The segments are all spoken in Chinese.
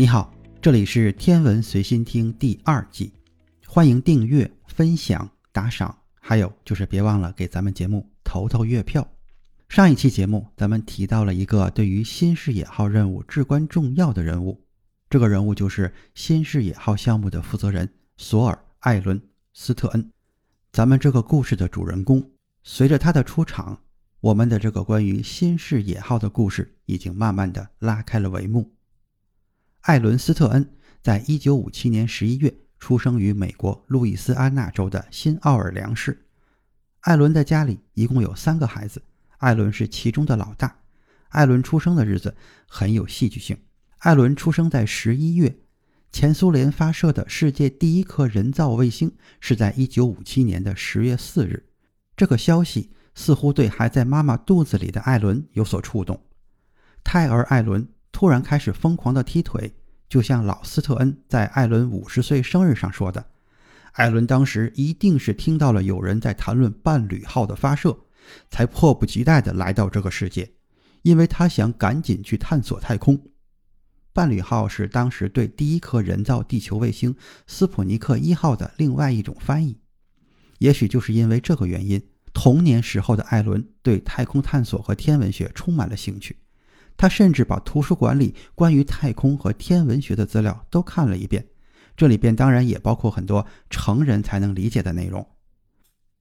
你好，这里是天文随心听第二季，欢迎订阅、分享、打赏，还有就是别忘了给咱们节目投投月票。上一期节目咱们提到了一个对于新视野号任务至关重要的人物，这个人物就是新视野号项目的负责人索尔·艾伦·斯特恩。咱们这个故事的主人公，随着他的出场，我们的这个关于新视野号的故事已经慢慢的拉开了帷幕。艾伦斯特恩在一九五七年十一月出生于美国路易斯安那州的新奥尔良市。艾伦的家里一共有三个孩子，艾伦是其中的老大。艾伦出生的日子很有戏剧性。艾伦出生在十一月，前苏联发射的世界第一颗人造卫星是在一九五七年的十月四日。这个消息似乎对还在妈妈肚子里的艾伦有所触动。胎儿艾伦。突然开始疯狂的踢腿，就像老斯特恩在艾伦五十岁生日上说的：“艾伦当时一定是听到了有人在谈论伴侣号的发射，才迫不及待地来到这个世界，因为他想赶紧去探索太空。伴侣号是当时对第一颗人造地球卫星斯普尼克一号的另外一种翻译。也许就是因为这个原因，童年时候的艾伦对太空探索和天文学充满了兴趣。”他甚至把图书馆里关于太空和天文学的资料都看了一遍，这里边当然也包括很多成人才能理解的内容。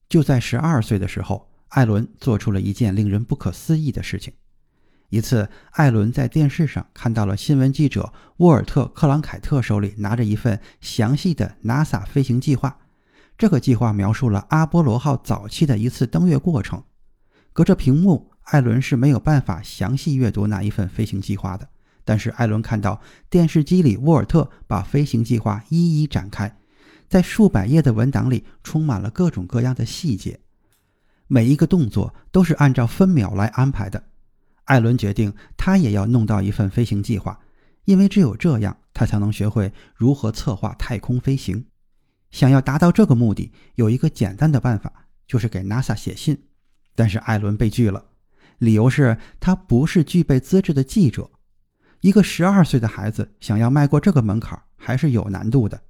就在十二岁的时候，艾伦做出了一件令人不可思议的事情。一次，艾伦在电视上看到了新闻记者沃尔特·克朗凯特手里拿着一份详细的 NASA 飞行计划，这个计划描述了阿波罗号早期的一次登月过程。隔着屏幕。艾伦是没有办法详细阅读那一份飞行计划的，但是艾伦看到电视机里沃尔特把飞行计划一一展开，在数百页的文档里充满了各种各样的细节，每一个动作都是按照分秒来安排的。艾伦决定他也要弄到一份飞行计划，因为只有这样，他才能学会如何策划太空飞行。想要达到这个目的，有一个简单的办法，就是给 NASA 写信，但是艾伦被拒了。理由是他不是具备资质的记者，一个十二岁的孩子想要迈过这个门槛还是有难度的。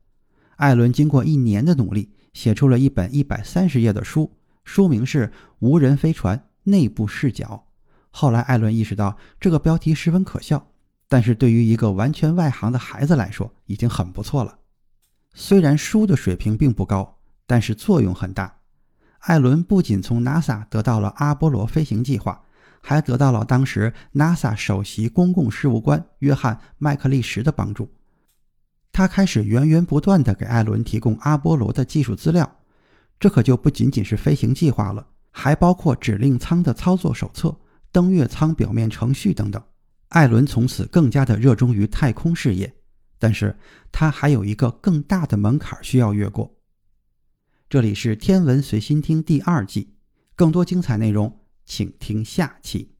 艾伦经过一年的努力，写出了一本一百三十页的书，书名是《无人飞船内部视角》。后来，艾伦意识到这个标题十分可笑，但是对于一个完全外行的孩子来说，已经很不错了。虽然书的水平并不高，但是作用很大。艾伦不仅从 NASA 得到了阿波罗飞行计划。还得到了当时 NASA 首席公共事务官约翰·麦克利什的帮助，他开始源源不断地给艾伦提供阿波罗的技术资料。这可就不仅仅是飞行计划了，还包括指令舱的操作手册、登月舱表面程序等等。艾伦从此更加的热衷于太空事业，但是他还有一个更大的门槛需要越过。这里是天文随心听第二季，更多精彩内容。请听下期。